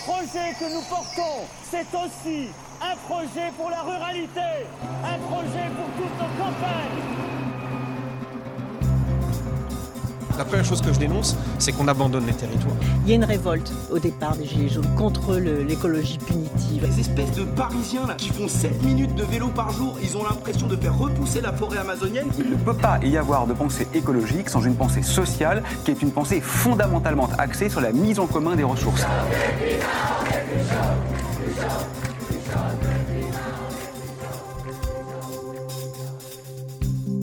projet que nous portons, c'est aussi un projet pour la ruralité, un projet pour toutes nos campagnes. La première chose que je dénonce, c'est qu'on abandonne les territoires. Il y a une révolte au départ des Gilets jaunes contre l'écologie punitive. Les espèces de Parisiens là, qui font 7 minutes de vélo par jour, ils ont l'impression de faire repousser la forêt amazonienne. Il ne peut pas y avoir de pensée écologique sans une pensée sociale qui est une pensée fondamentalement axée sur la mise en commun des ressources.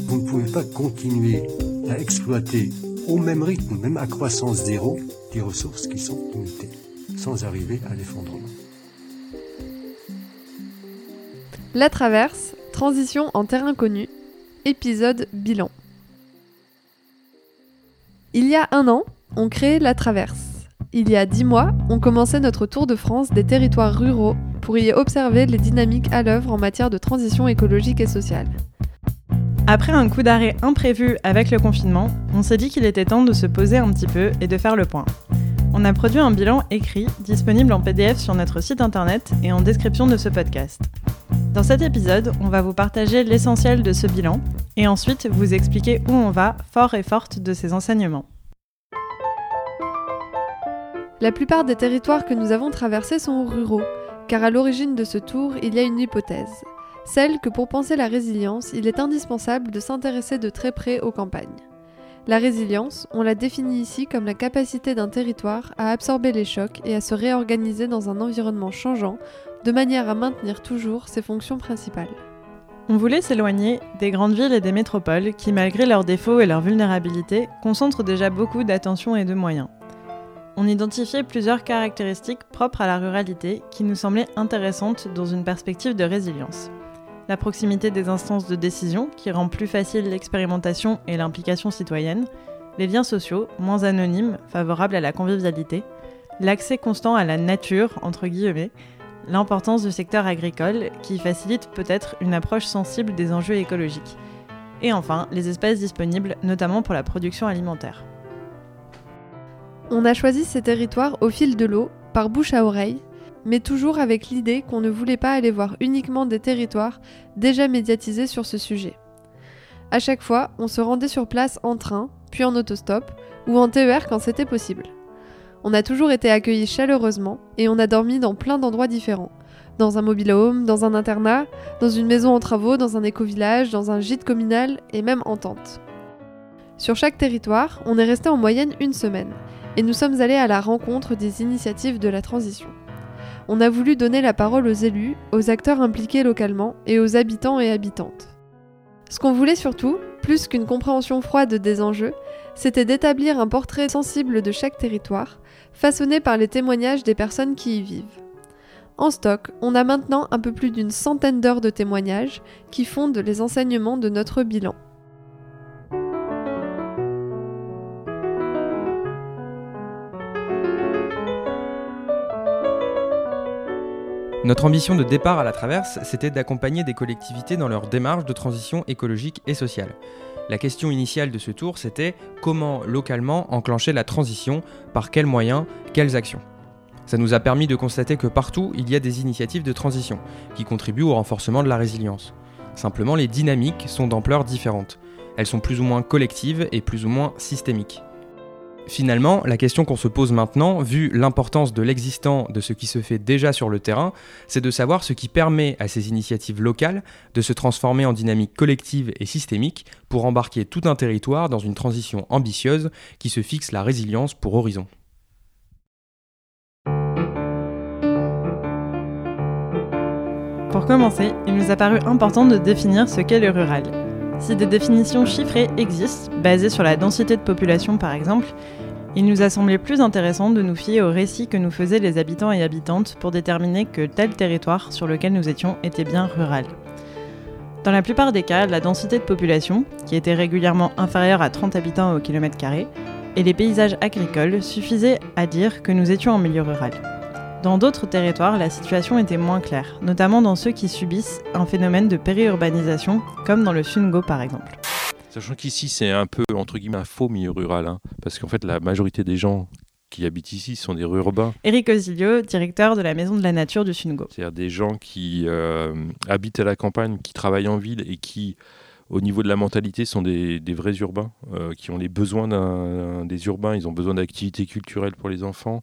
Vous ne pouvez pas continuer à exploiter au même rythme, même à croissance zéro, des ressources qui sont limitées, sans arriver à l'effondrement. La traverse, transition en terrain connu, épisode bilan. Il y a un an, on crée La Traverse. Il y a dix mois, on commençait notre tour de France des territoires ruraux pour y observer les dynamiques à l'œuvre en matière de transition écologique et sociale. Après un coup d'arrêt imprévu avec le confinement, on s'est dit qu'il était temps de se poser un petit peu et de faire le point. On a produit un bilan écrit, disponible en PDF sur notre site internet et en description de ce podcast. Dans cet épisode, on va vous partager l'essentiel de ce bilan et ensuite vous expliquer où on va, fort et forte, de ces enseignements. La plupart des territoires que nous avons traversés sont ruraux, car à l'origine de ce tour, il y a une hypothèse celle que pour penser la résilience, il est indispensable de s'intéresser de très près aux campagnes. La résilience, on la définit ici comme la capacité d'un territoire à absorber les chocs et à se réorganiser dans un environnement changeant, de manière à maintenir toujours ses fonctions principales. On voulait s'éloigner des grandes villes et des métropoles qui, malgré leurs défauts et leurs vulnérabilités, concentrent déjà beaucoup d'attention et de moyens. On identifiait plusieurs caractéristiques propres à la ruralité qui nous semblaient intéressantes dans une perspective de résilience la proximité des instances de décision qui rend plus facile l'expérimentation et l'implication citoyenne, les liens sociaux, moins anonymes, favorables à la convivialité, l'accès constant à la nature, entre guillemets, l'importance du secteur agricole qui facilite peut-être une approche sensible des enjeux écologiques, et enfin les espaces disponibles, notamment pour la production alimentaire. On a choisi ces territoires au fil de l'eau, par bouche à oreille, mais toujours avec l'idée qu'on ne voulait pas aller voir uniquement des territoires déjà médiatisés sur ce sujet. À chaque fois, on se rendait sur place en train, puis en autostop, ou en TER quand c'était possible. On a toujours été accueillis chaleureusement et on a dormi dans plein d'endroits différents. Dans un mobile home, dans un internat, dans une maison en travaux, dans un éco-village, dans un gîte communal et même en tente. Sur chaque territoire, on est resté en moyenne une semaine et nous sommes allés à la rencontre des initiatives de la transition on a voulu donner la parole aux élus, aux acteurs impliqués localement et aux habitants et habitantes. Ce qu'on voulait surtout, plus qu'une compréhension froide des enjeux, c'était d'établir un portrait sensible de chaque territoire, façonné par les témoignages des personnes qui y vivent. En stock, on a maintenant un peu plus d'une centaine d'heures de témoignages qui fondent les enseignements de notre bilan. Notre ambition de départ à la traverse, c'était d'accompagner des collectivités dans leur démarche de transition écologique et sociale. La question initiale de ce tour, c'était comment localement enclencher la transition, par quels moyens, quelles actions? Ça nous a permis de constater que partout, il y a des initiatives de transition qui contribuent au renforcement de la résilience. Simplement, les dynamiques sont d'ampleur différente. Elles sont plus ou moins collectives et plus ou moins systémiques. Finalement, la question qu'on se pose maintenant, vu l'importance de l'existant de ce qui se fait déjà sur le terrain, c'est de savoir ce qui permet à ces initiatives locales de se transformer en dynamique collective et systémique pour embarquer tout un territoire dans une transition ambitieuse qui se fixe la résilience pour horizon. Pour commencer, il nous a paru important de définir ce qu'est le rural. Si des définitions chiffrées existent, basées sur la densité de population par exemple, il nous a semblé plus intéressant de nous fier aux récits que nous faisaient les habitants et habitantes pour déterminer que tel territoire sur lequel nous étions était bien rural. Dans la plupart des cas, la densité de population, qui était régulièrement inférieure à 30 habitants au kilomètre carré, et les paysages agricoles suffisaient à dire que nous étions en milieu rural. Dans d'autres territoires, la situation était moins claire, notamment dans ceux qui subissent un phénomène de périurbanisation, comme dans le Sungo par exemple. Sachant qu'ici, c'est un peu, entre guillemets, un faux milieu rural, hein, parce qu'en fait, la majorité des gens qui habitent ici, sont des urbains. Éric Osilio, directeur de la Maison de la Nature du Sungo. C'est-à-dire des gens qui euh, habitent à la campagne, qui travaillent en ville et qui au niveau de la mentalité, sont des, vrais urbains euh, qui ont les besoins des urbains. Ils ont besoin d'activités culturelles pour les enfants.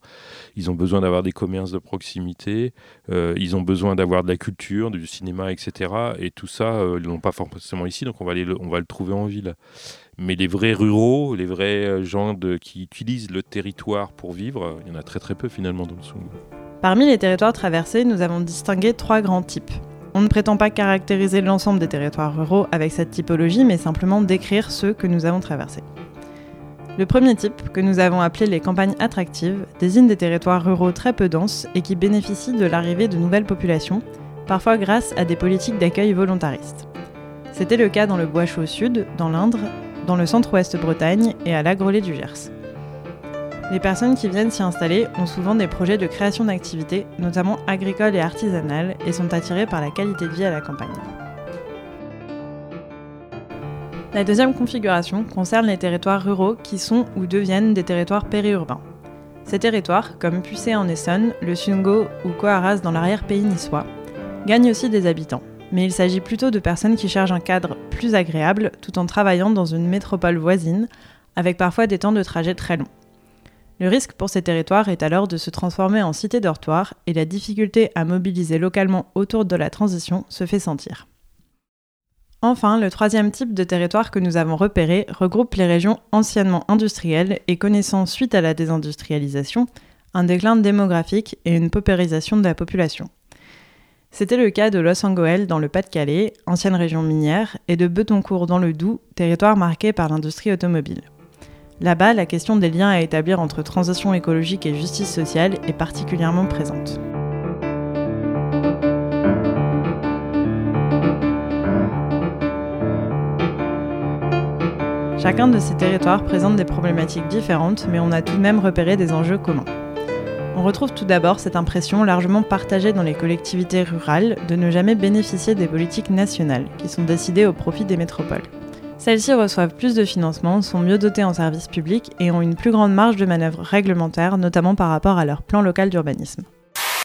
Ils ont besoin d'avoir des commerces de proximité. Euh, ils ont besoin d'avoir de la culture, du cinéma, etc. Et tout ça, euh, ils n'ont pas forcément ici, donc on va, on va le trouver en ville. Mais les vrais ruraux, les vrais gens de, qui utilisent le territoire pour vivre, il y en a très très peu finalement dans le Song. Parmi les territoires traversés, nous avons distingué trois grands types. On ne prétend pas caractériser l'ensemble des territoires ruraux avec cette typologie, mais simplement décrire ceux que nous avons traversés. Le premier type, que nous avons appelé les campagnes attractives, désigne des territoires ruraux très peu denses et qui bénéficient de l'arrivée de nouvelles populations, parfois grâce à des politiques d'accueil volontaristes. C'était le cas dans le Bois Chaud Sud, dans l'Indre, dans le centre-ouest Bretagne et à l'Agrolé du Gers. Les personnes qui viennent s'y installer ont souvent des projets de création d'activités, notamment agricoles et artisanales, et sont attirées par la qualité de vie à la campagne. La deuxième configuration concerne les territoires ruraux qui sont ou deviennent des territoires périurbains. Ces territoires, comme Pucé en Essonne, le Sungo ou Coaras dans l'arrière-pays niçois, gagnent aussi des habitants, mais il s'agit plutôt de personnes qui cherchent un cadre plus agréable tout en travaillant dans une métropole voisine, avec parfois des temps de trajet très longs. Le risque pour ces territoires est alors de se transformer en cité dortoir et la difficulté à mobiliser localement autour de la transition se fait sentir. Enfin, le troisième type de territoire que nous avons repéré regroupe les régions anciennement industrielles et connaissant suite à la désindustrialisation un déclin démographique et une paupérisation de la population. C'était le cas de Los Angeles dans le Pas-de-Calais, ancienne région minière, et de Betoncourt dans le Doubs, territoire marqué par l'industrie automobile. Là-bas, la question des liens à établir entre transition écologique et justice sociale est particulièrement présente. Chacun de ces territoires présente des problématiques différentes, mais on a tout de même repéré des enjeux communs. On retrouve tout d'abord cette impression largement partagée dans les collectivités rurales de ne jamais bénéficier des politiques nationales, qui sont décidées au profit des métropoles. Celles-ci reçoivent plus de financement, sont mieux dotées en services publics et ont une plus grande marge de manœuvre réglementaire, notamment par rapport à leur plan local d'urbanisme.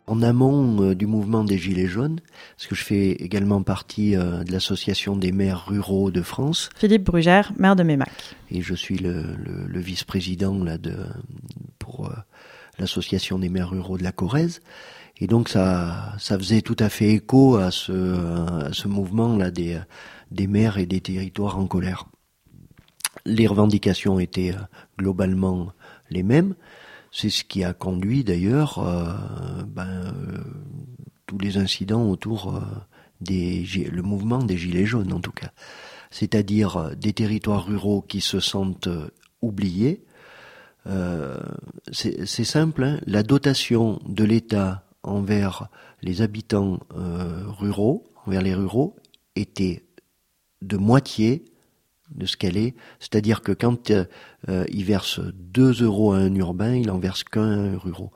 En amont euh, du mouvement des Gilets jaunes, parce que je fais également partie euh, de l'association des maires ruraux de France. Philippe Brugère, maire de Mémac. Et je suis le, vice-président de, pour euh, l'association des maires ruraux de la Corrèze. Et donc ça, ça faisait tout à fait écho à ce, à ce mouvement là des des maires et des territoires en colère. Les revendications étaient euh, globalement les mêmes. C'est ce qui a conduit d'ailleurs euh, ben, euh, tous les incidents autour des le mouvement des gilets jaunes en tout cas, c'est-à-dire des territoires ruraux qui se sentent oubliés. c'est simple, hein. la dotation de l'État envers les habitants ruraux, envers les ruraux, était de moitié de ce qu'elle est. C'est-à-dire que quand euh, euh, il verse 2 euros à un urbain, il en verse qu'un rural.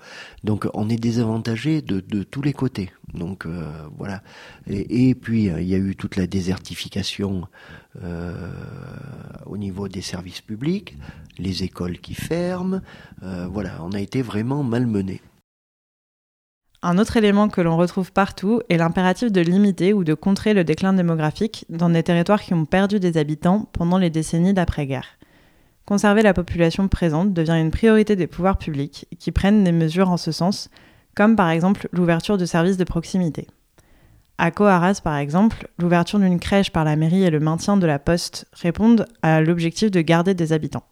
Donc on est désavantagé de, de tous les côtés. Donc euh, voilà. Et, puis il y a eu toute la désertification au niveau des services publics, les écoles qui ferment. voilà, on a été vraiment malmenés. Un autre élément que l'on retrouve partout est l'impératif de limiter ou de contrer le déclin démographique dans des territoires qui ont perdu des habitants pendant les décennies d'après-guerre. Conserver la population présente devient une priorité des pouvoirs publics qui prennent des mesures en ce sens, comme par exemple l'ouverture de services de proximité. À Coaras, par exemple, l'ouverture d'une crèche par la mairie et le maintien de la poste répondent à l'objectif de garder des habitants.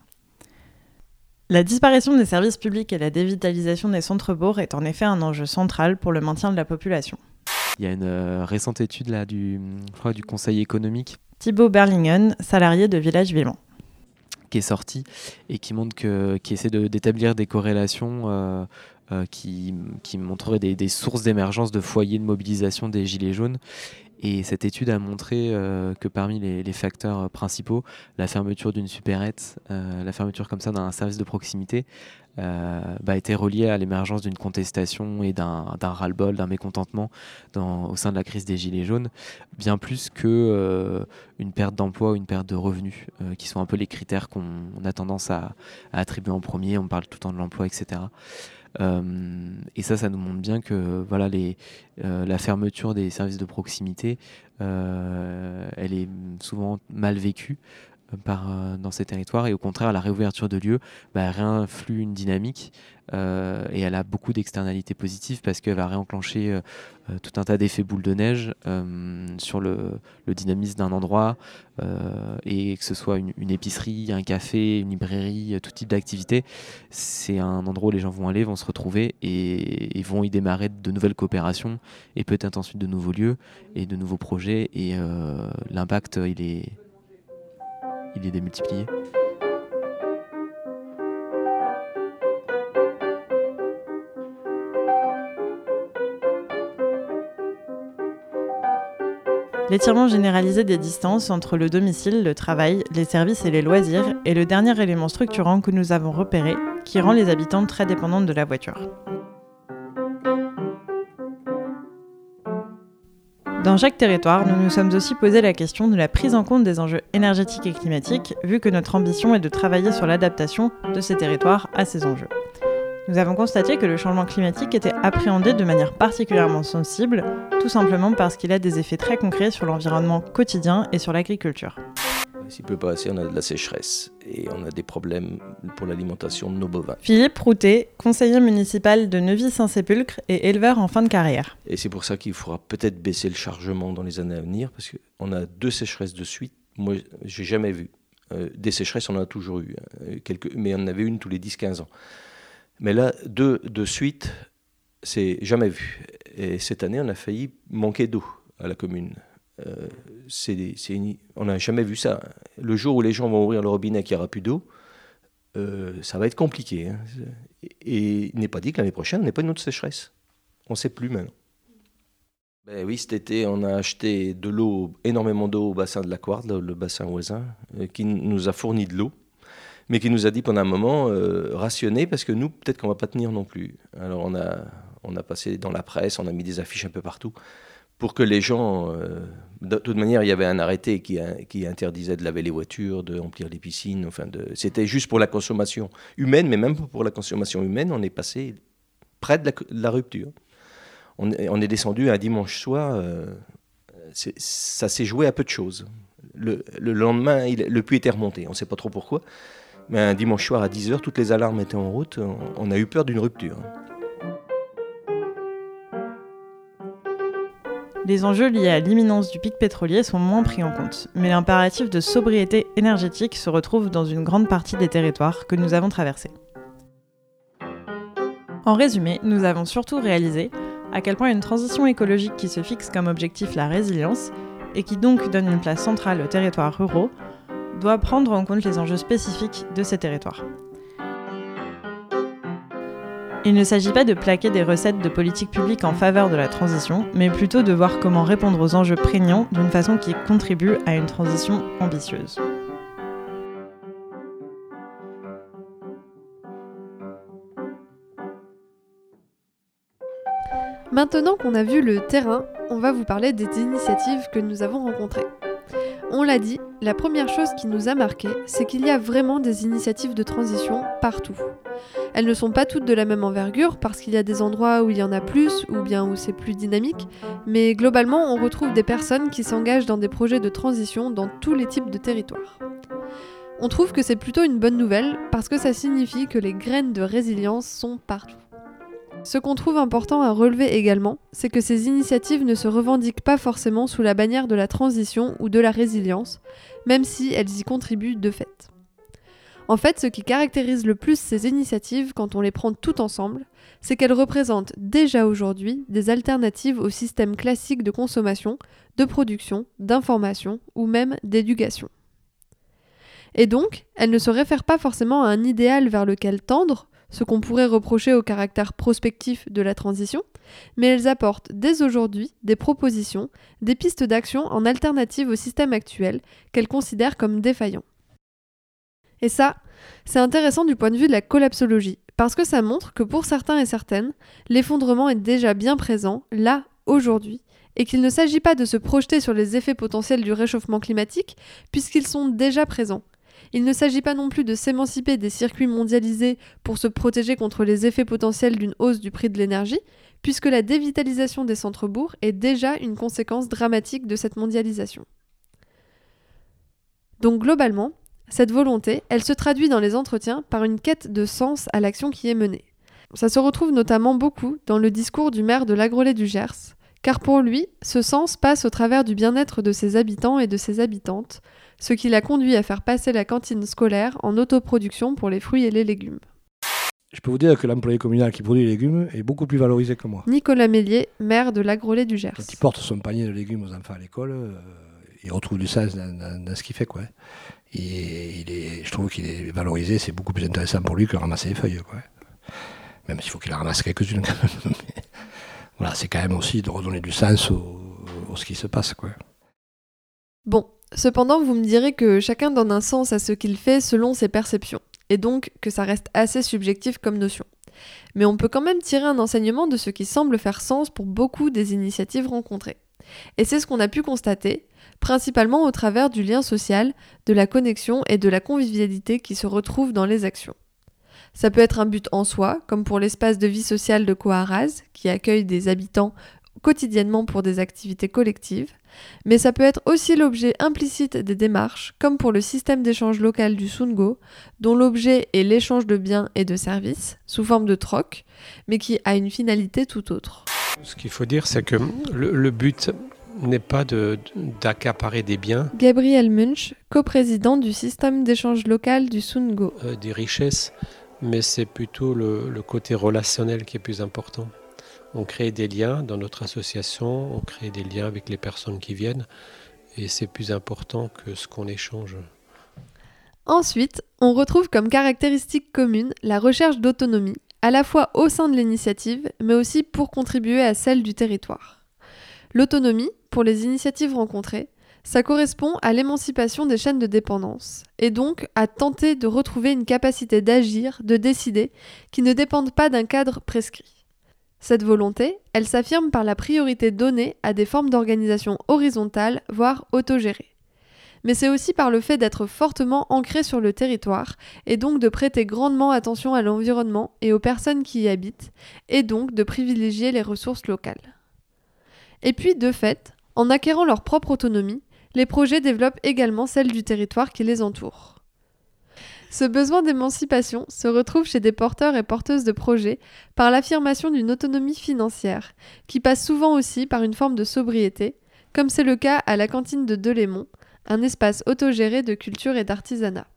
La disparition des services publics et la dévitalisation des centres-bourgs est en effet un enjeu central pour le maintien de la population. Il y a une euh, récente étude là, du, du Conseil économique. Thibaut Berlingen, salarié de Village Vivant. Qui est sorti et qui montre que, qui essaie d'établir des corrélations euh, euh, qui, qui montreraient des, sources d'émergence de foyers de mobilisation des Gilets jaunes. Et cette étude a montré euh, que parmi les, facteurs principaux, la fermeture d'une supérette, la fermeture comme ça d'un service de proximité, bah, était relié à l'émergence d'une contestation et d'un ras-le-bol, d'un mécontentement au sein de la crise des Gilets jaunes, bien plus que une perte d'emploi ou une perte de revenus, qui sont un peu les critères qu'on a tendance à, attribuer en premier. On parle tout le temps de l'emploi, etc. Euh, et ça, ça nous montre bien que voilà, euh, la fermeture des services de proximité, euh, elle est souvent mal vécue par, dans ces territoires et au contraire la réouverture de lieux bah, réinflue une dynamique euh, et elle a beaucoup d'externalités positives parce qu'elle va réenclencher euh, euh, tout un tas d'effets boule de neige sur le, dynamisme d'un endroit et que ce soit une, épicerie, un café, une librairie, tout type d'activité, c'est un endroit où les gens vont aller, vont se retrouver et, et vont y démarrer de nouvelles coopérations et peut-être ensuite de nouveaux lieux et de nouveaux projets et l'impact il est, il est démultiplié. L'étirement généralisé des distances entre le domicile, le travail, les services et les loisirs est le dernier élément structurant que nous avons repéré qui rend les habitants très dépendantes de la voiture. Dans chaque territoire, nous nous sommes aussi posé la question de la prise en compte des enjeux énergétiques et climatiques, vu que notre ambition est de travailler sur l'adaptation de ces territoires à ces enjeux. Nous avons constaté que le changement climatique était appréhendé de manière particulièrement sensible, tout simplement parce qu'il a des effets très concrets sur l'environnement quotidien et sur l'agriculture. S'il peut pas assez, on a de la sécheresse et on a des problèmes pour l'alimentation de nos bovins. Philippe Routet, conseiller municipal de Neuvy-Saint-Sépulcre et éleveur en fin de carrière. Et c'est pour ça qu'il faudra peut-être baisser le chargement dans les années à venir parce qu'on a deux sécheresses de suite. Moi, j'ai jamais vu. Euh, des sécheresses, on en a toujours eu, hein. quelques, mais on en avait une tous les 10-15 ans. Mais là, deux de suite, c'est jamais vu. Et cette année, on a failli manquer d'eau à la commune. Euh, on n'a jamais vu ça. Le jour où les gens vont ouvrir le robinet et qu'il n'y aura plus d'eau, euh, ça va être compliqué. Hein. Et il n'est pas dit que l'année prochaine, on n'ait pas une autre sécheresse. On ne sait plus maintenant. Ben oui, cet été, on a acheté de l'eau, énormément d'eau au bassin de la Quarde, le bassin voisin, euh, qui nous a fourni de l'eau mais qui nous a dit pendant un moment euh, rationner parce que nous, peut-être qu'on va pas tenir non plus. Alors on a, on a passé dans la presse, on a mis des affiches un peu partout pour que les gens. Euh, de toute manière, il y avait un arrêté qui, interdisait de laver les voitures, de remplir les piscines. Enfin, c'était juste pour la consommation humaine, mais même pour la consommation humaine, on est passé près de la, rupture. On est, descendu un dimanche soir. Euh, ça s'est joué à peu de choses. Le, le lendemain, le puits était remonté. On ne sait pas trop pourquoi. Mais un dimanche soir à 10h, toutes les alarmes étaient en route. On a eu peur d'une rupture. Les enjeux liés à l'imminence du pic pétrolier sont moins pris en compte, mais l'impératif de sobriété énergétique se retrouve dans une grande partie des territoires que nous avons traversés. En résumé, nous avons surtout réalisé à quel point une transition écologique qui se fixe comme objectif la résilience et qui donc donne une place centrale aux territoires ruraux doit prendre en compte les enjeux spécifiques de ces territoires. Il ne s'agit pas de plaquer des recettes de politique publique en faveur de la transition, mais plutôt de voir comment répondre aux enjeux prégnants d'une façon qui contribue à une transition ambitieuse. Maintenant qu'on a vu le terrain, on va vous parler des initiatives que nous avons rencontrées. On l'a dit, la première chose qui nous a marqué, c'est qu'il y a vraiment des initiatives de transition partout. Elles ne sont pas toutes de la même envergure parce qu'il y a des endroits où il y en a plus ou bien où c'est plus dynamique, mais globalement on retrouve des personnes qui s'engagent dans des projets de transition dans tous les types de territoires. On trouve que c'est plutôt une bonne nouvelle parce que ça signifie que les graines de résilience sont partout. Ce qu'on trouve important à relever également, c'est que ces initiatives ne se revendiquent pas forcément sous la bannière de la transition ou de la résilience, même si elles y contribuent de fait. En fait, ce qui caractérise le plus ces initiatives quand on les prend toutes ensemble, c'est qu'elles représentent déjà aujourd'hui des alternatives au système classique de consommation, de production, d'information ou même d'éducation. Et donc, elles ne se réfèrent pas forcément à un idéal vers lequel tendre, ce qu'on pourrait reprocher au caractère prospectif de la transition, mais elles apportent dès aujourd'hui des propositions, des pistes d'action en alternative au système actuel qu'elles considèrent comme défaillant. Et ça, c'est intéressant du point de vue de la collapsologie, Parce que ça montre que pour certains et certaines, l'effondrement est déjà bien présent, là, aujourd'hui, et qu'il ne s'agit pas de se projeter sur les effets potentiels du réchauffement climatique, puisqu'ils sont déjà présents. Il ne s'agit pas non plus de s'émanciper des circuits mondialisés pour se protéger contre les effets potentiels d'une hausse du prix de l'énergie, puisque la dévitalisation des centres-bourgs est déjà une conséquence dramatique de cette mondialisation. Donc globalement, cette volonté, elle se traduit dans les entretiens par une quête de sens à l'action qui est menée. Ça se retrouve notamment beaucoup dans le discours du maire de l'Agrolet du Gers, car pour lui, ce sens passe au travers du bien-être de ses habitants et de ses habitantes, ce qui l'a conduit à faire passer la cantine scolaire en autoproduction pour les fruits et les légumes. Je peux vous dire que l'employé communal qui produit les légumes est beaucoup plus valorisé que moi. Nicolas Mélier, maire de l'Agrolet du Gers. Quand il porte son panier de légumes aux enfants à l'école, euh, il retrouve du sens dans, dans- dans ce qu'il fait. Quoi. Il est, je trouve qu'il est valorisé, c'est beaucoup plus intéressant pour lui que ramasser les feuilles. Quoi. Même s'il faut qu'il en ramasse quelques-unes quand même. Voilà, c'est quand même aussi de redonner du sens au, au ce qui se passe. Quoi. Bon, cependant, vous me direz que chacun donne un sens à ce qu'il fait selon ses perceptions, et donc que ça reste assez subjectif comme notion. Mais on peut quand même tirer un enseignement de ce qui semble faire sens pour beaucoup des initiatives rencontrées. Et c'est ce qu'on a pu constater, principalement au travers du lien social, de la connexion et de la convivialité qui se retrouvent dans les actions. Ça peut être un but en soi, comme pour l'espace de vie sociale de Coaraz, qui accueille des habitants quotidiennement pour des activités collectives, mais ça peut être aussi l'objet implicite des démarches, comme pour le système d'échange local du Sungo, dont l'objet est l'échange de biens et de services, sous forme de troc, mais qui a une finalité tout autre. Ce qu'il faut dire, c'est que le, le but n'est pas de- d'accaparer des biens, Gabriel Munch, coprésident du système d'échange local du Sungo. euh, des richesses, mais c'est plutôt le, le côté relationnel qui est plus important. On crée des liens dans notre association, on crée des liens avec les personnes qui viennent, et c'est plus important que ce qu'on échange. Ensuite, on retrouve comme caractéristique commune la recherche d'autonomie, à la fois au sein de l'initiative, mais aussi pour contribuer à celle du territoire. L'autonomie, pour les initiatives rencontrées, ça correspond à l'émancipation des chaînes de dépendance, et donc à tenter de retrouver une capacité d'agir, de décider, qui ne dépendent pas d'un cadre prescrit. Cette volonté, elle s'affirme par la priorité donnée à des formes d'organisation horizontale, voire autogérées mais c'est aussi par le fait d'être fortement ancré sur le territoire et donc de prêter grandement attention à l'environnement et aux personnes qui y habitent, et donc de privilégier les ressources locales. Et puis, de fait, en acquérant leur propre autonomie, les projets développent également celle du territoire qui les entoure. Ce besoin d'émancipation se retrouve chez des porteurs et porteuses de projets par l'affirmation d'une autonomie financière, qui passe souvent aussi par une forme de sobriété, comme c'est le cas à la cantine de Delémont, un espace autogéré de culture et d'artisanat.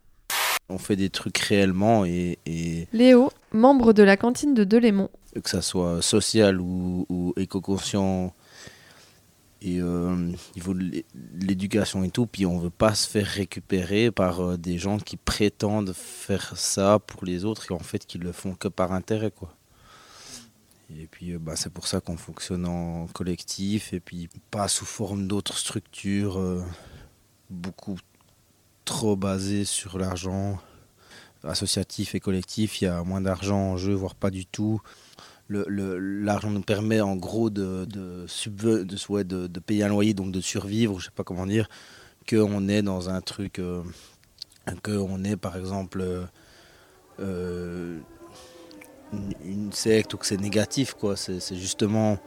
On fait des trucs réellement et, et Léo, membre de la cantine de Delémont. que ça soit social ou, ou éco-conscient et euh, l'é- de l'éducation et tout, puis on veut pas se faire récupérer par euh, des gens qui prétendent faire ça pour les autres et en fait qui le font que par intérêt quoi. Et puis euh, bah, c'est pour ça qu'on fonctionne en collectif et puis pas sous forme d'autres structures beaucoup trop basées sur l'argent associatif et collectif, il y a moins d'argent en jeu, voire pas du tout. L'argent nous permet en gros de, de, payer un loyer, donc de survivre, je sais pas comment dire, qu'on est dans un truc, euh, qu'on est par exemple euh, euh, une, secte ou que c'est négatif, quoi. C'est justement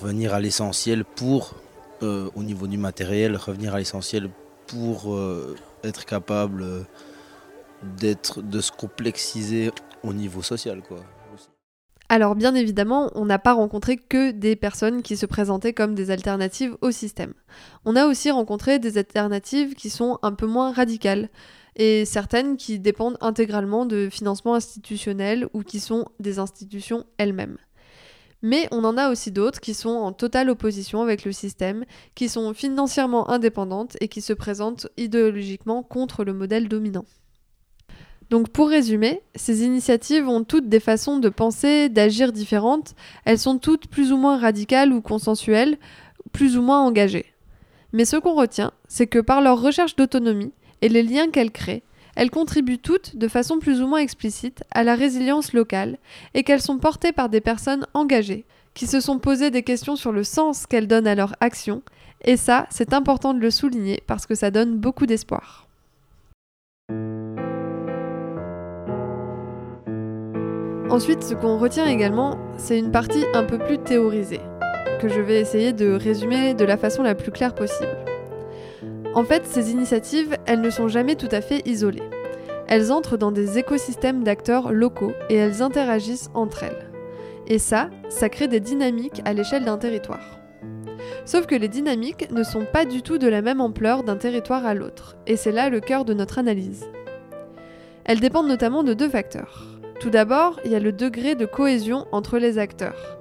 revenir à l'essentiel pour, au niveau du matériel, revenir à l'essentiel pour être capable d'être, de se complexiser au niveau social, quoi. Alors bien évidemment, on n'a pas rencontré que des personnes qui se présentaient comme des alternatives au système. On a aussi rencontré des alternatives qui sont un peu moins radicales, et certaines qui dépendent intégralement de financement institutionnel ou qui sont des institutions elles-mêmes. Mais on en a aussi d'autres qui sont en totale opposition avec le système, qui sont financièrement indépendantes et qui se présentent idéologiquement contre le modèle dominant. Donc pour résumer, ces initiatives ont toutes des façons de penser, d'agir différentes, elles sont toutes plus ou moins radicales ou consensuelles, plus ou moins engagées. Mais ce qu'on retient, c'est que par leur recherche d'autonomie et les liens qu'elles créent, elles contribuent toutes, de façon plus ou moins explicite, à la résilience locale et qu'elles sont portées par des personnes engagées, qui se sont posées des questions sur le sens qu'elles donnent à leur action, et ça, c'est important de le souligner parce que ça donne beaucoup d'espoir. Ensuite, ce qu'on retient également, c'est une partie un peu plus théorisée, que je vais essayer de résumer de la façon la plus claire possible. En fait, ces initiatives, elles ne sont jamais tout à fait isolées. Elles entrent dans des écosystèmes d'acteurs locaux et elles interagissent entre elles. Et ça, ça crée des dynamiques à l'échelle d'un territoire. Sauf que les dynamiques ne sont pas du tout de la même ampleur d'un territoire à l'autre, et c'est là le cœur de notre analyse. Elles dépendent notamment de deux facteurs. Tout d'abord, il y a le degré de cohésion entre les acteurs.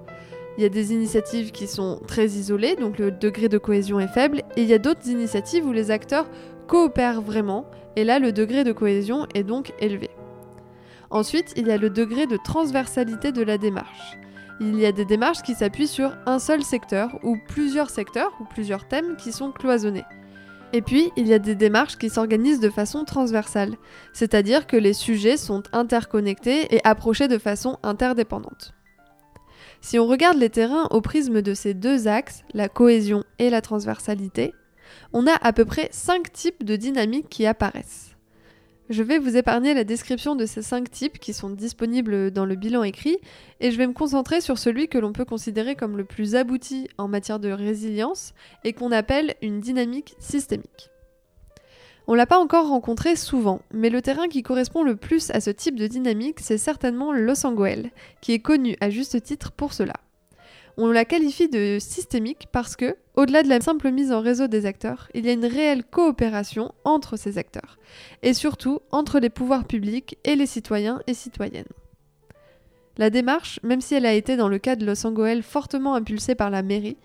Il y a des initiatives qui sont très isolées, donc le degré de cohésion est faible, et il y a d'autres initiatives où les acteurs coopèrent vraiment, et là le degré de cohésion est donc élevé. Ensuite, il y a le degré de transversalité de la démarche. Il y a des démarches qui s'appuient sur un seul secteur ou plusieurs secteurs ou plusieurs thèmes qui sont cloisonnés. Et puis, il y a des démarches qui s'organisent de façon transversale, c'est-à-dire que les sujets sont interconnectés et approchés de façon interdépendante. Si on regarde les terrains au prisme de ces deux axes, la cohésion et la transversalité, on a à peu près cinq types de dynamiques qui apparaissent. Je vais vous épargner la description de ces cinq types qui sont disponibles dans le bilan écrit et je vais me concentrer sur celui que l'on peut considérer comme le plus abouti en matière de résilience et qu'on appelle une dynamique systémique. On l'a pas encore rencontré souvent, mais le terrain qui correspond le plus à ce type de dynamique, c'est certainement l'Osangoel, qui est connu à juste titre pour cela. On la qualifie de systémique parce que, au-delà de la simple mise en réseau des acteurs, il y a une réelle coopération entre ces acteurs, et surtout entre les pouvoirs publics et les citoyens et citoyennes. La démarche, même si elle a été dans le cas de Los Angoel fortement impulsée par la mairie,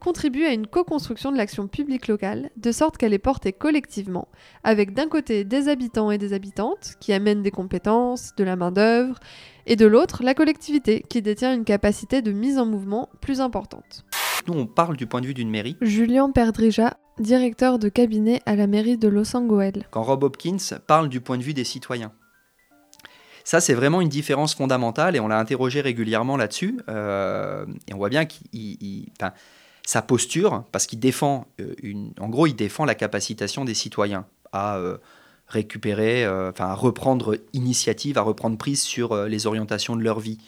contribue à une co-construction de l'action publique locale, de sorte qu'elle est portée collectivement, avec d'un côté des habitants et des habitantes qui amènent des compétences, de la main-d'œuvre, et de l'autre la collectivité qui détient une capacité de mise en mouvement plus importante. Nous, on parle du point de vue d'une mairie. Julien Perdrija, directeur de cabinet à la mairie de Los Angeles. Quand Rob Hopkins parle du point de vue des citoyens. Ça, c'est vraiment une différence fondamentale et on l'a interrogé régulièrement là-dessus. Euh, et on voit bien qu'il, sa posture, parce qu'il défend, euh, une, en gros, il défend la capacitation des citoyens à euh, récupérer, enfin, à reprendre initiative, à reprendre prise sur les orientations de leur vie,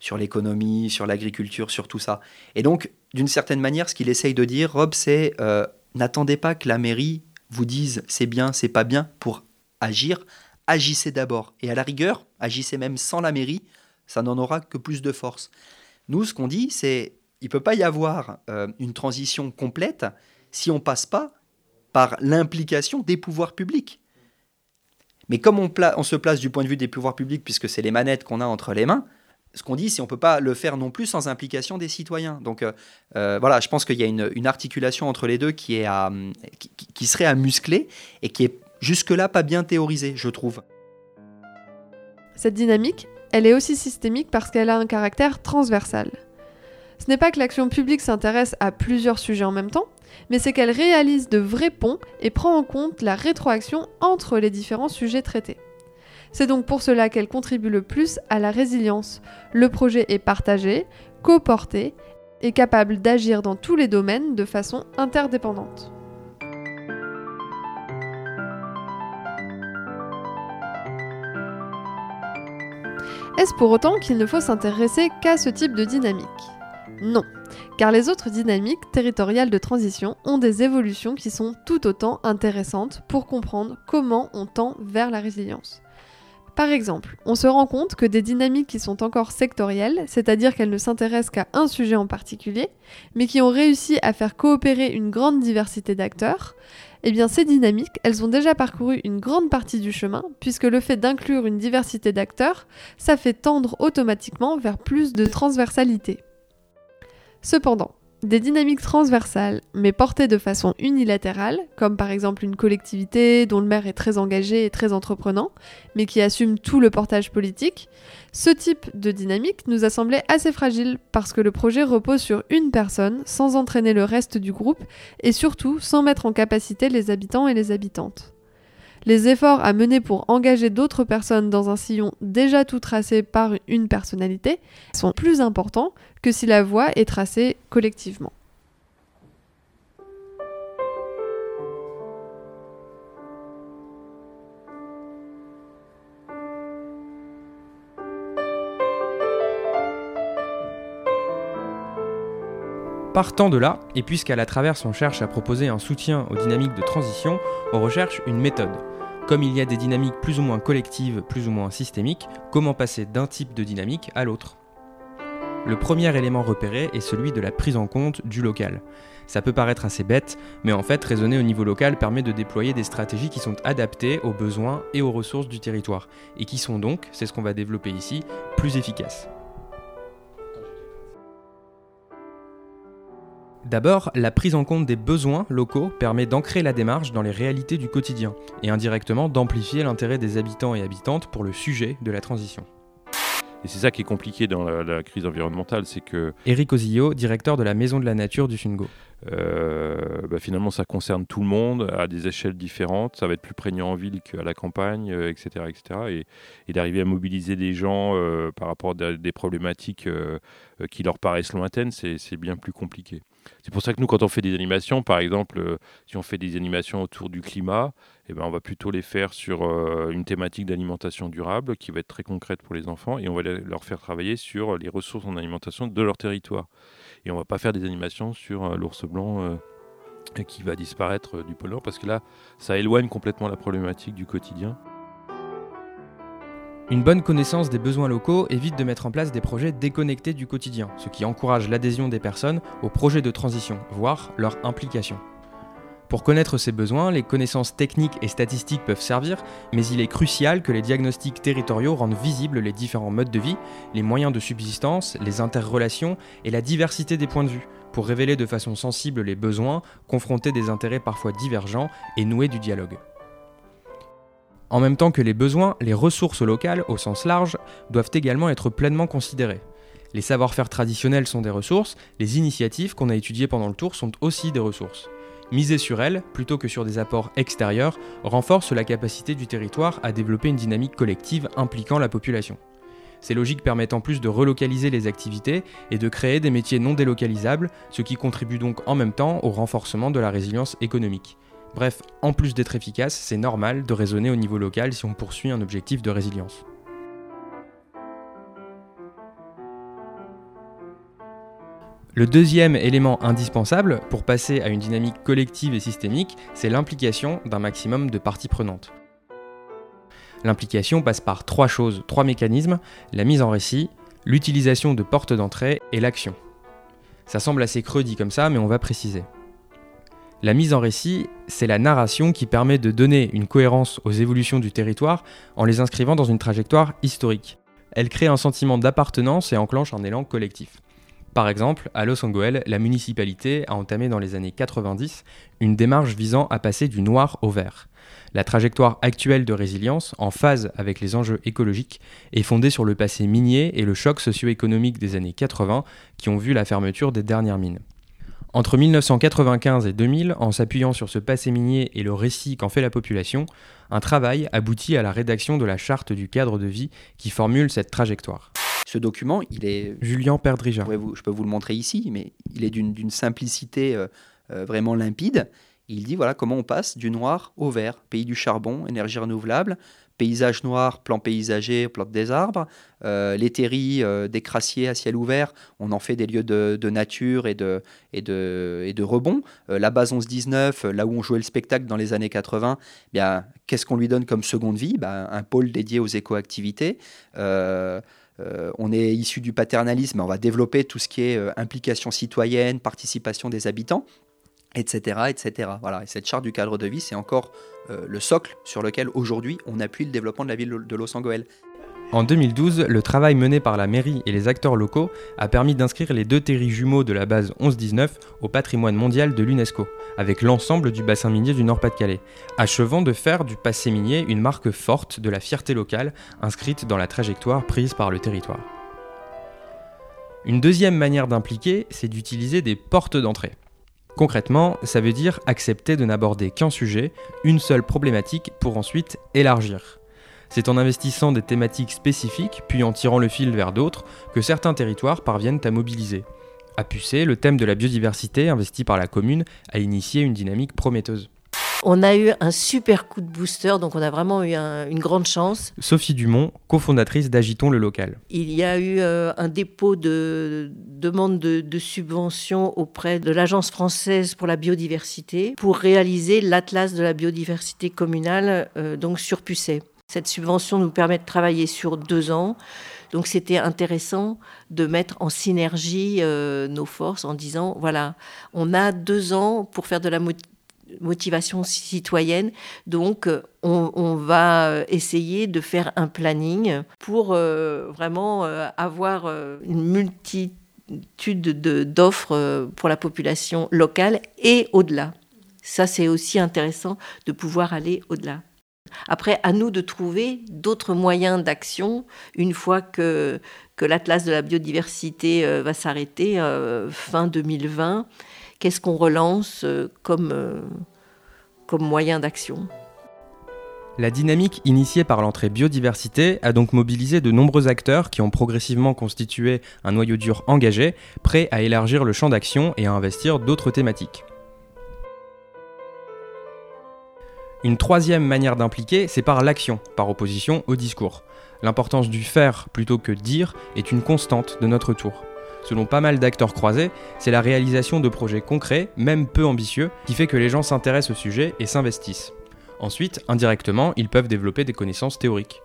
sur l'économie, sur l'agriculture, sur tout ça. Et donc, d'une certaine manière, ce qu'il essaye de dire, Rob, c'est n'attendez pas que la mairie vous dise c'est bien, c'est pas bien pour agir. Agissez d'abord. Et à la rigueur, agissez même sans la mairie, ça n'en aura que plus de force. Nous, ce qu'on dit, c'est il ne peut pas y avoir euh, une transition complète si on ne passe pas par l'implication des pouvoirs publics. Mais comme on, se place du point de vue des pouvoirs publics, puisque c'est les manettes qu'on a entre les mains, ce qu'on dit, c'est qu'on ne peut pas le faire non plus sans implication des citoyens. Donc euh, euh, voilà, je pense qu'il y a une, articulation entre les deux qui, est qui, serait à muscler et qui est jusque-là pas bien théorisée, je trouve. Cette dynamique, elle est aussi systémique parce qu'elle a un caractère transversal. Ce n'est pas que l'action publique s'intéresse à plusieurs sujets en même temps, mais c'est qu'elle réalise de vrais ponts et prend en compte la rétroaction entre les différents sujets traités. C'est donc pour cela qu'elle contribue le plus à la résilience. Le projet est partagé, coporté et capable d'agir dans tous les domaines de façon interdépendante. Est-ce pour autant qu'il ne faut s'intéresser qu'à ce type de dynamique? Non, car les autres dynamiques territoriales de transition ont des évolutions qui sont tout autant intéressantes pour comprendre comment on tend vers la résilience. Par exemple, on se rend compte que des dynamiques qui sont encore sectorielles, c'est-à-dire qu'elles ne s'intéressent qu'à un sujet en particulier, mais qui ont réussi à faire coopérer une grande diversité d'acteurs, eh bien ces dynamiques, elles ont déjà parcouru une grande partie du chemin, puisque le fait d'inclure une diversité d'acteurs, ça fait tendre automatiquement vers plus de transversalité. Cependant, des dynamiques transversales, mais portées de façon unilatérale, comme par exemple une collectivité dont le maire est très engagé et très entreprenant, mais qui assume tout le portage politique, ce type de dynamique nous a semblé assez fragile parce que le projet repose sur une personne sans entraîner le reste du groupe et surtout sans mettre en capacité les habitants et les habitantes. Les efforts à mener pour engager d'autres personnes dans un sillon déjà tout tracé par une personnalité sont plus importants que si la voie est tracée collectivement. Partant de là, et puisqu'à la traverse on cherche à proposer un soutien aux dynamiques de transition, on recherche une méthode. Comme il y a des dynamiques plus ou moins collectives, plus ou moins systémiques, comment passer d'un type de dynamique à l'autre? Le premier élément repéré est celui de la prise en compte du local. Ça peut paraître assez bête, mais en fait, raisonner au niveau local permet de déployer des stratégies qui sont adaptées aux besoins et aux ressources du territoire, et qui sont donc, c'est ce qu'on va développer ici, plus efficaces. D'abord, la prise en compte des besoins locaux permet d'ancrer la démarche dans les réalités du quotidien et indirectement d'amplifier l'intérêt des habitants et habitantes pour le sujet de la transition. Et c'est ça qui est compliqué dans la, crise environnementale, c'est que... Éric Ozillo, directeur de la Maison de la Nature du Sungo. Euh, bah, finalement, ça concerne tout le monde à des échelles différentes. Ça va être plus prégnant en ville qu'à la campagne, etc., euh, etc. Et, d'arriver à mobiliser des gens euh, par rapport à des problématiques qui leur paraissent lointaines, c'est bien plus compliqué. C'est pour ça que nous, quand on fait des animations, par exemple, euh, si on fait des animations autour du climat, eh ben, on va plutôt les faire sur euh, une thématique d'alimentation durable qui va être très concrète pour les enfants et on va leur faire travailler sur les ressources en alimentation de leur territoire. Et on va pas faire des animations sur euh, l'ours blanc qui va disparaître du pôle Nord parce que là, ça éloigne complètement la problématique du quotidien. Une bonne connaissance des besoins locaux évite de mettre en place des projets déconnectés du quotidien, ce qui encourage l'adhésion des personnes aux projets de transition, voire leur implication. Pour connaître ces besoins, les connaissances techniques et statistiques peuvent servir, mais il est crucial que les diagnostics territoriaux rendent visibles les différents modes de vie, les moyens de subsistance, les interrelations et la diversité des points de vue, pour révéler de façon sensible les besoins, confronter des intérêts parfois divergents et nouer du dialogue. En même temps que les besoins, les ressources locales, au sens large, doivent également être pleinement considérées. Les savoir-faire traditionnels sont des ressources, les initiatives qu'on a étudiées pendant le tour sont aussi des ressources. Miser sur elles, plutôt que sur des apports extérieurs, renforce la capacité du territoire à développer une dynamique collective impliquant la population. Ces logiques permettent en plus de relocaliser les activités et de créer des métiers non délocalisables, ce qui contribue donc en même temps au renforcement de la résilience économique. Bref, en plus d'être efficace, c'est normal de raisonner au niveau local si on poursuit un objectif de résilience. Le deuxième élément indispensable pour passer à une dynamique collective et systémique, c'est l'implication d'un maximum de parties prenantes. L'implication passe par trois choses, trois mécanismes, la mise en récit, l'utilisation de portes d'entrée et l'action. Ça semble assez creux dit comme ça, mais on va préciser. La mise en récit, c'est la narration qui permet de donner une cohérence aux évolutions du territoire en les inscrivant dans une trajectoire historique. Elle crée un sentiment d'appartenance et enclenche un élan collectif. Par exemple, à Los Angeles, la municipalité a entamé dans les années 90 une démarche visant à passer du noir au vert. La trajectoire actuelle de résilience, en phase avec les enjeux écologiques, est fondée sur le passé minier et le choc socio-économique des années 80 qui ont vu la fermeture des dernières mines. Entre 1995 et 2000, en s'appuyant sur ce passé minier et le récit qu'en fait la population, un travail aboutit à la rédaction de la charte du cadre de vie qui formule cette trajectoire. Ce document, il est... Julien Perdrija. je peux vous le montrer ici, mais il est d'une simplicité euh, euh, vraiment limpide. Il dit voilà comment on passe du noir au vert, pays du charbon, énergie renouvelable, paysage noir, plan paysager, plante des arbres, euh, les terries, euh, des crassiers à ciel ouvert, on en fait des lieux de, nature et de, rebond. Euh, la base 11-19, là où on jouait le spectacle dans les années 80, eh bien, qu'est-ce qu'on lui donne comme seconde vie? Ben, Un pôle dédié aux éco-activités. on est issu du paternalisme, on va développer tout ce qui est implication citoyenne, participation des habitants etc., etc. Voilà. Et cette charte du cadre de vie, c'est encore euh, le socle sur lequel aujourd'hui on appuie le développement de la ville de Los Angeles. En 2012, le travail mené par la mairie et les acteurs locaux a permis d'inscrire les deux terris jumeaux de la base 11-19 au patrimoine mondial de l'UNESCO, avec l'ensemble du bassin minier du Nord-Pas-de-Calais, achevant de faire du passé minier une marque forte de la fierté locale inscrite dans la trajectoire prise par le territoire. Une deuxième manière d'impliquer, c'est d'utiliser des portes d'entrée. Concrètement, ça veut dire accepter de n'aborder qu'un sujet, une seule problématique, pour ensuite élargir. C'est en investissant des thématiques spécifiques, puis en tirant le fil vers d'autres, que certains territoires parviennent à mobiliser. À Pucé, le thème de la biodiversité investi par la commune a initié une dynamique prometteuse. On a eu un super coup de booster, donc on a vraiment eu une grande chance. Sophie Dumont, cofondatrice d'Agitons le local. Il y a eu euh, un dépôt de demande de, subvention auprès de l'Agence française pour la biodiversité pour réaliser l'atlas de la biodiversité communale, euh, donc sur Pucet. Cette subvention nous permet de travailler sur deux ans. Donc c'était intéressant de mettre en synergie euh, nos forces en disant, voilà, on a deux ans pour faire de la motivation citoyenne. Donc, euh, on, va essayer de faire un planning pour euh, vraiment avoir une multitude d'offres pour la population locale et au-delà. Ça, c'est aussi intéressant de pouvoir aller au-delà. Après, à nous de trouver d'autres moyens d'action une fois que, que l'Atlas de la biodiversité euh, va s'arrêter euh, fin 2020. Qu'est-ce qu'on relance euh, comme, comme moyen d'action? La dynamique initiée par l'entrée biodiversité a donc mobilisé de nombreux acteurs qui ont progressivement constitué un noyau dur engagé, prêt à élargir le champ d'action et à investir d'autres thématiques. Une troisième manière d'impliquer, c'est par l'action, par opposition au discours. L'importance du faire plutôt que dire est une constante de notre tour. Selon pas mal d'acteurs croisés, c'est la réalisation de projets concrets, même peu ambitieux, qui fait que les gens s'intéressent au sujet et s'investissent. Ensuite, indirectement, ils peuvent développer des connaissances théoriques.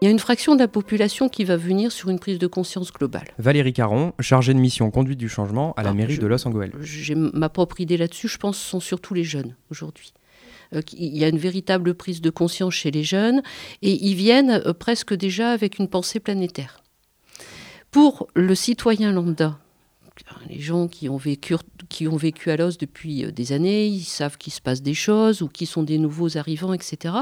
Il y a une fraction de la population qui va venir sur une prise de conscience globale. Valérie Caron, chargée de mission conduite du changement à la mairie de Los Angeles. J'ai ma propre idée là-dessus, je pense que ce sont surtout les jeunes aujourd'hui. Euh, il y a une véritable prise de conscience chez les jeunes et ils viennent euh, presque déjà avec une pensée planétaire. Pour le citoyen lambda, les gens qui ont vécu, qui ont vécu à l'os depuis euh, des années, ils savent qu'il se passe des choses ou qui sont des nouveaux arrivants, etc.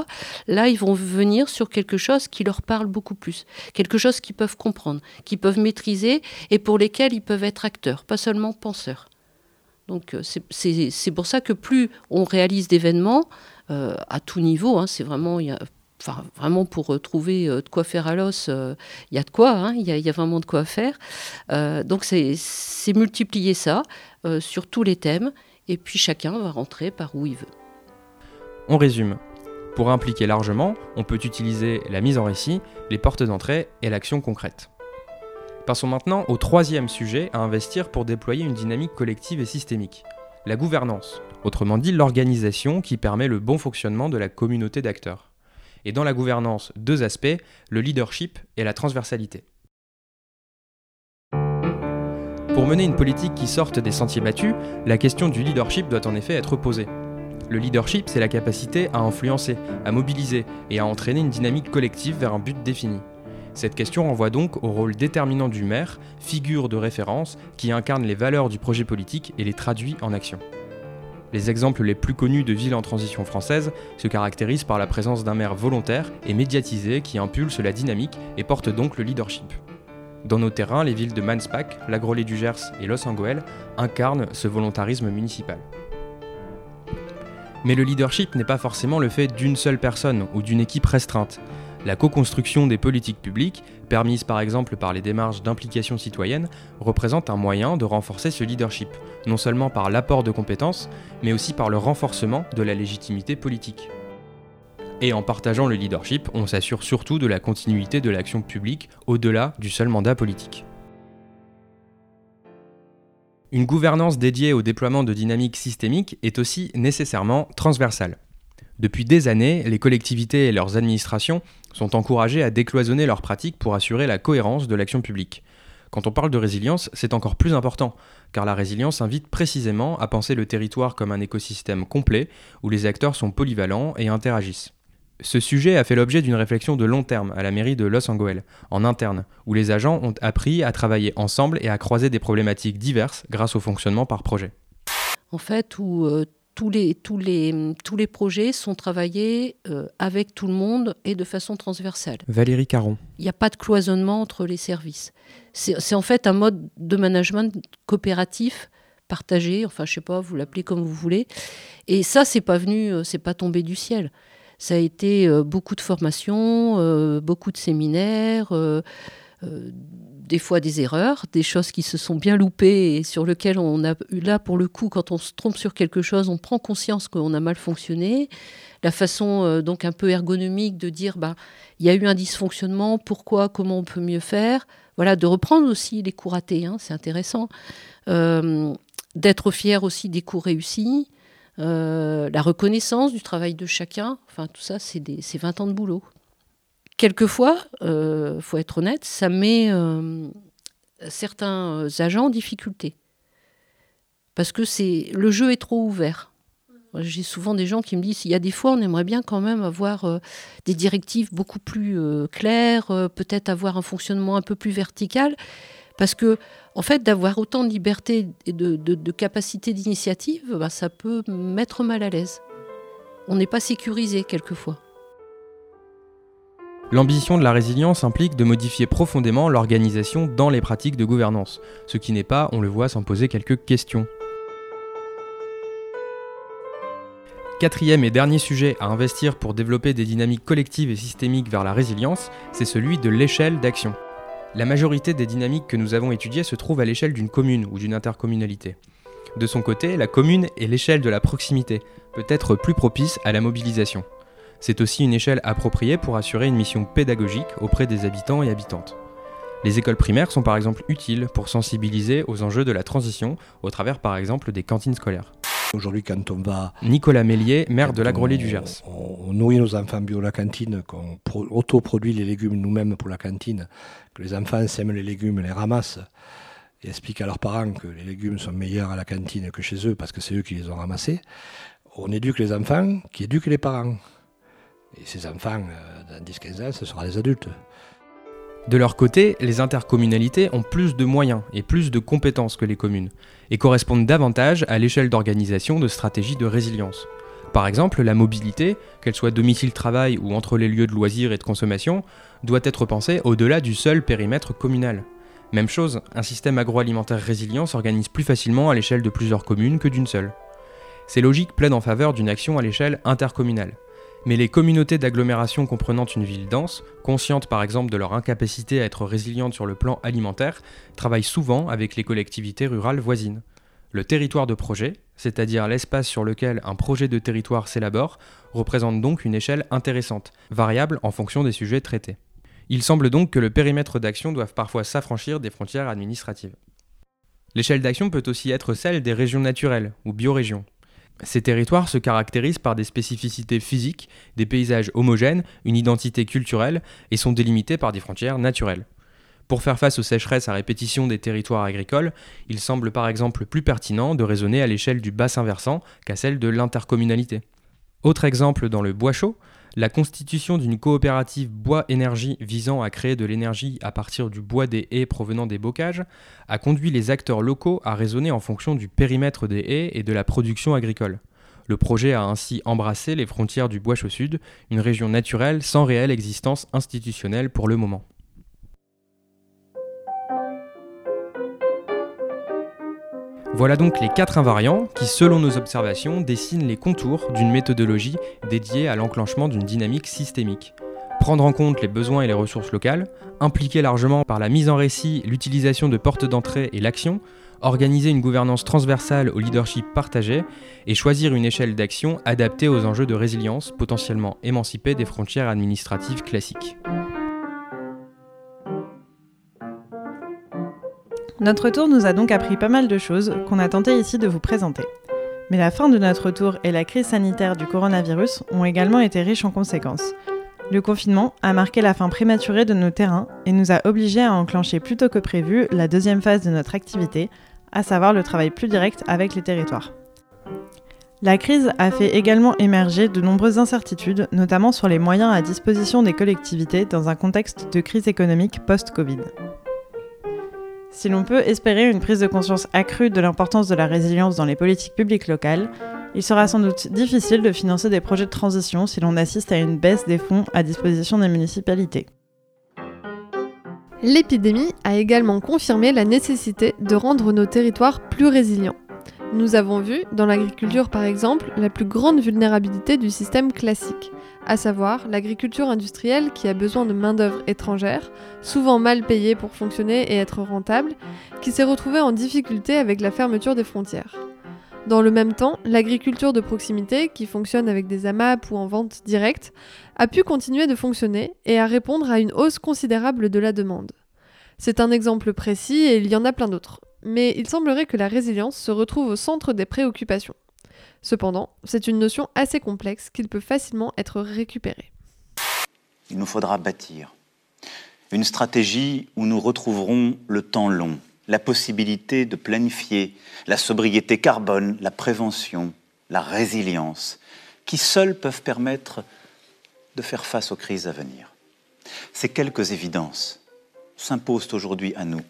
Là, ils vont venir sur quelque chose qui leur parle beaucoup plus, quelque chose qu'ils peuvent comprendre, qu'ils peuvent maîtriser et pour lesquels ils peuvent être acteurs, pas seulement penseurs. Donc euh, c'est pour ça que plus on réalise d'événements euh, à tout niveau, hein, c'est vraiment, y a, enfin, vraiment pour euh, trouver de quoi faire à l'os, il y a de quoi, hein, il y, y, a vraiment de quoi faire. donc c'est multiplier ça sur tous les thèmes, et puis chacun va rentrer par où il veut. On résume. Pour impliquer largement, on peut utiliser la mise en récit, les portes d'entrée et l'action concrète. Passons maintenant au troisième sujet à investir pour déployer une dynamique collective et systémique, la gouvernance, autrement dit l'organisation qui permet le bon fonctionnement de la communauté d'acteurs. Et dans la gouvernance, deux aspects, le leadership et la transversalité. Pour mener une politique qui sorte des sentiers battus, la question du leadership doit en effet être posée. Le leadership, c'est la capacité à influencer, à mobiliser et à entraîner une dynamique collective vers un but défini. Cette question renvoie donc au rôle déterminant du maire, figure de référence qui incarne les valeurs du projet politique et les traduit en action. Les exemples les plus connus de villes en transition française se caractérisent par la présence d'un maire volontaire et médiatisé qui impulse la dynamique et porte donc le leadership. Dans nos terrains, les villes de Mansbach, La du Gers et Los incarnent ce volontarisme municipal. Mais le leadership n'est pas forcément le fait d'une seule personne ou d'une équipe restreinte. La co-construction des politiques publiques, permise par exemple par les démarches d'implication citoyenne, représente un moyen de renforcer ce leadership, non seulement par l'apport de compétences, mais aussi par le renforcement de la légitimité politique. Et en partageant le leadership, on s'assure surtout de la continuité de l'action publique au-delà du seul mandat politique. Une gouvernance dédiée au déploiement de dynamiques systémiques est aussi nécessairement transversale. Depuis des années, les collectivités et leurs administrations sont encouragées à décloisonner leurs pratiques pour assurer la cohérence de l'action publique. Quand on parle de résilience, c'est encore plus important, car la résilience invite précisément à penser le territoire comme un écosystème complet où les acteurs sont polyvalents et interagissent. Ce sujet a fait l'objet d'une réflexion de long terme à la mairie de Los Angeles, en interne, où les agents ont appris à travailler ensemble et à croiser des problématiques diverses grâce au fonctionnement par projet. En fait, où euh, tous les, tous, les, tous les projets sont travaillés euh, avec tout le monde et de façon transversale. Valérie Caron. Il n'y a pas de cloisonnement entre les services. C'est en fait un mode de management coopératif partagée, enfin je sais pas, vous l'appelez comme vous voulez. Et ça, c'est pas venu, euh, c'est pas tombé du ciel. Ça a été euh, beaucoup de formations, euh, beaucoup de séminaires, des fois des erreurs, des choses qui se sont bien loupées et sur lesquelles on a eu là pour le coup, quand on se trompe sur quelque chose, on prend conscience qu'on a mal fonctionné. La façon donc un peu ergonomique de dire bah il y a eu un dysfonctionnement, pourquoi, comment on peut mieux faire? Voilà, de reprendre aussi les coups ratés, hein, c'est intéressant. D'être fier aussi des coups réussis. Euh, la reconnaissance du travail de chacun, enfin tout ça, c'est 20 ans de boulot. Quelquefois, il euh, faut être honnête, ça met euh, certains agents en difficulté. Parce que c'est le jeu est trop ouvert. J'ai souvent des gens qui me disent il y a des fois, on aimerait bien quand même avoir des directives beaucoup plus claires, peut-être avoir un fonctionnement un peu plus vertical. Parce que, en fait, d'avoir autant de liberté et de, capacité d'initiative, bah, ça peut mettre mal à l'aise. On n'est pas sécurisé quelquefois. L'ambition de la résilience implique de modifier profondément l'organisation dans les pratiques de gouvernance, ce qui n'est pas, on le voit, sans poser quelques questions. Quatrième et dernier sujet à investir pour développer des dynamiques collectives et systémiques vers la résilience, c'est celui de l'échelle d'action. La majorité des dynamiques que nous avons étudiées se trouvent à l'échelle d'une commune ou d'une intercommunalité. De son côté, la commune est l'échelle de la proximité, peut être plus propice à la mobilisation. C'est aussi une échelle appropriée pour assurer une mission pédagogique auprès des habitants et habitantes. Les écoles primaires sont par exemple utiles pour sensibiliser aux enjeux de la transition au travers par exemple des cantines scolaires. Aujourd'hui, quand on va. Nicolas Mélier, maire de l'Agrolé du Gers. On, nourrit nos enfants bio à la cantine, qu'on autoproduit les légumes nous-mêmes pour la cantine, que les enfants sèment les légumes, les ramassent et expliquent à leurs parents que les légumes sont meilleurs à la cantine que chez eux parce que c'est eux qui les ont ramassés. On éduque les enfants qui éduquent les parents. Et ces enfants, euh, dans 10-15 ans, ce sera des adultes. De leur côté, les intercommunalités ont plus de moyens et plus de compétences que les communes, et correspondent davantage à l'échelle d'organisation de stratégies de résilience. Par exemple, la mobilité, qu'elle soit domicile-travail ou entre les lieux de loisirs et de consommation, doit être pensée au-delà du seul périmètre communal. Même chose, un système agroalimentaire résilient s'organise plus facilement à l'échelle de plusieurs communes que d'une seule. Ces logiques plaident en faveur d'une action à l'échelle intercommunale mais les communautés d'agglomération comprenant une ville dense, conscientes par exemple de leur incapacité à être résilientes sur le plan alimentaire, travaillent souvent avec les collectivités rurales voisines. Le territoire de projet, c'est-à-dire l'espace sur lequel un projet de territoire s'élabore, représente donc une échelle intéressante, variable en fonction des sujets traités. Il semble donc que le périmètre d'action doive parfois s'affranchir des frontières administratives. L'échelle d'action peut aussi être celle des régions naturelles ou biorégions, ces territoires se caractérisent par des spécificités physiques, des paysages homogènes, une identité culturelle et sont délimités par des frontières naturelles. Pour faire face aux sécheresses à répétition des territoires agricoles, il semble par exemple plus pertinent de raisonner à l'échelle du bassin versant qu'à celle de l'intercommunalité. Autre exemple dans le bois chaud, la constitution d'une coopérative bois-énergie visant à créer de l'énergie à partir du bois des haies provenant des bocages a conduit les acteurs locaux à raisonner en fonction du périmètre des haies et de la production agricole. Le projet a ainsi embrassé les frontières du Bois Chaud Sud, une région naturelle sans réelle existence institutionnelle pour le moment. Voilà donc les quatre invariants qui, selon nos observations, dessinent les contours d'une méthodologie dédiée à l'enclenchement d'une dynamique systémique. Prendre en compte les besoins et les ressources locales, impliquer largement par la mise en récit l'utilisation de portes d'entrée et l'action, organiser une gouvernance transversale au leadership partagé et choisir une échelle d'action adaptée aux enjeux de résilience potentiellement émancipés des frontières administratives classiques. Notre tour nous a donc appris pas mal de choses qu'on a tenté ici de vous présenter. Mais la fin de notre tour et la crise sanitaire du coronavirus ont également été riches en conséquences. Le confinement a marqué la fin prématurée de nos terrains et nous a obligés à enclencher plus tôt que prévu la deuxième phase de notre activité, à savoir le travail plus direct avec les territoires. La crise a fait également émerger de nombreuses incertitudes, notamment sur les moyens à disposition des collectivités dans un contexte de crise économique post-Covid. Si l'on peut espérer une prise de conscience accrue de l'importance de la résilience dans les politiques publiques locales, il sera sans doute difficile de financer des projets de transition si l'on assiste à une baisse des fonds à disposition des municipalités. L'épidémie a également confirmé la nécessité de rendre nos territoires plus résilients. Nous avons vu, dans l'agriculture par exemple, la plus grande vulnérabilité du système classique, à savoir l'agriculture industrielle qui a besoin de main-d'œuvre étrangère, souvent mal payée pour fonctionner et être rentable, qui s'est retrouvée en difficulté avec la fermeture des frontières. Dans le même temps, l'agriculture de proximité, qui fonctionne avec des AMAP ou en vente directe, a pu continuer de fonctionner et à répondre à une hausse considérable de la demande. C'est un exemple précis et il y en a plein d'autres. Mais il semblerait que la résilience se retrouve au centre des préoccupations. Cependant, c'est une notion assez complexe qu'il peut facilement être récupéré. Il nous faudra bâtir une stratégie où nous retrouverons le temps long, la possibilité de planifier la sobriété carbone, la prévention, la résilience, qui seuls peuvent permettre de faire face aux crises à venir. Ces quelques évidences s'imposent aujourd'hui à nous.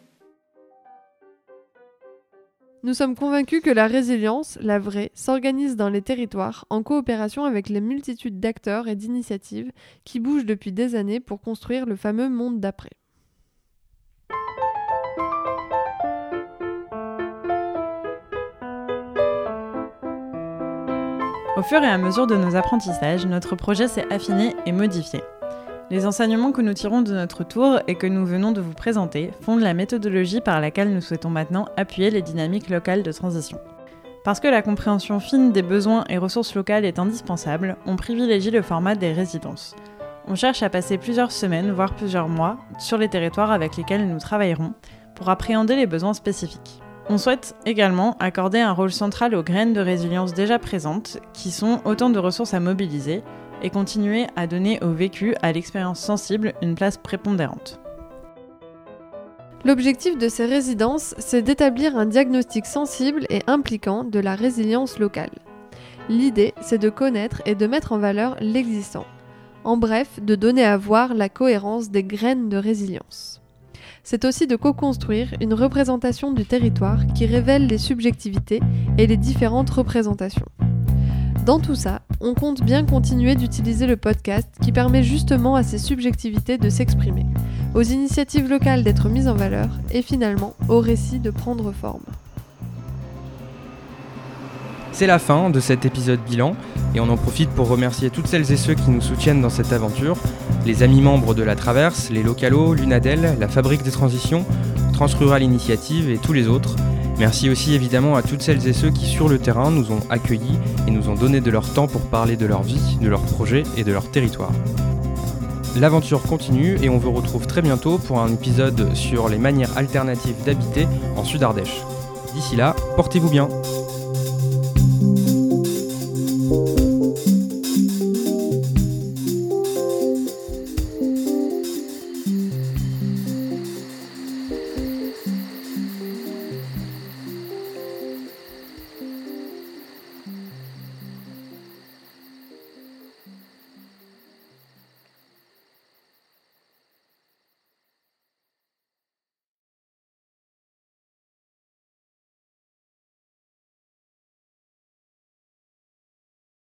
Nous sommes convaincus que la résilience, la vraie, s'organise dans les territoires en coopération avec les multitudes d'acteurs et d'initiatives qui bougent depuis des années pour construire le fameux monde d'après. Au fur et à mesure de nos apprentissages, notre projet s'est affiné et modifié. Les enseignements que nous tirons de notre tour et que nous venons de vous présenter fondent la méthodologie par laquelle nous souhaitons maintenant appuyer les dynamiques locales de transition. Parce que la compréhension fine des besoins et ressources locales est indispensable, on privilégie le format des résidences. On cherche à passer plusieurs semaines, voire plusieurs mois, sur les territoires avec lesquels nous travaillerons pour appréhender les besoins spécifiques. On souhaite également accorder un rôle central aux graines de résilience déjà présentes, qui sont autant de ressources à mobiliser, et continuer à donner au vécu, à l'expérience sensible, une place prépondérante. L'objectif de ces résidences, c'est d'établir un diagnostic sensible et impliquant de la résilience locale. L'idée, c'est de connaître et de mettre en valeur l'existant. En bref, de donner à voir la cohérence des graines de résilience c'est aussi de co-construire une représentation du territoire qui révèle les subjectivités et les différentes représentations. Dans tout ça, on compte bien continuer d'utiliser le podcast qui permet justement à ces subjectivités de s'exprimer, aux initiatives locales d'être mises en valeur et finalement aux récits de prendre forme. C'est la fin de cet épisode bilan et on en profite pour remercier toutes celles et ceux qui nous soutiennent dans cette aventure, les amis membres de la Traverse, les Localos, l'Unadel, la Fabrique des Transitions, Transrural Initiative et tous les autres. Merci aussi évidemment à toutes celles et ceux qui sur le terrain nous ont accueillis et nous ont donné de leur temps pour parler de leur vie, de leurs projets et de leur territoire. L'aventure continue et on vous retrouve très bientôt pour un épisode sur les manières alternatives d'habiter en Sud-Ardèche. D'ici là, portez-vous bien.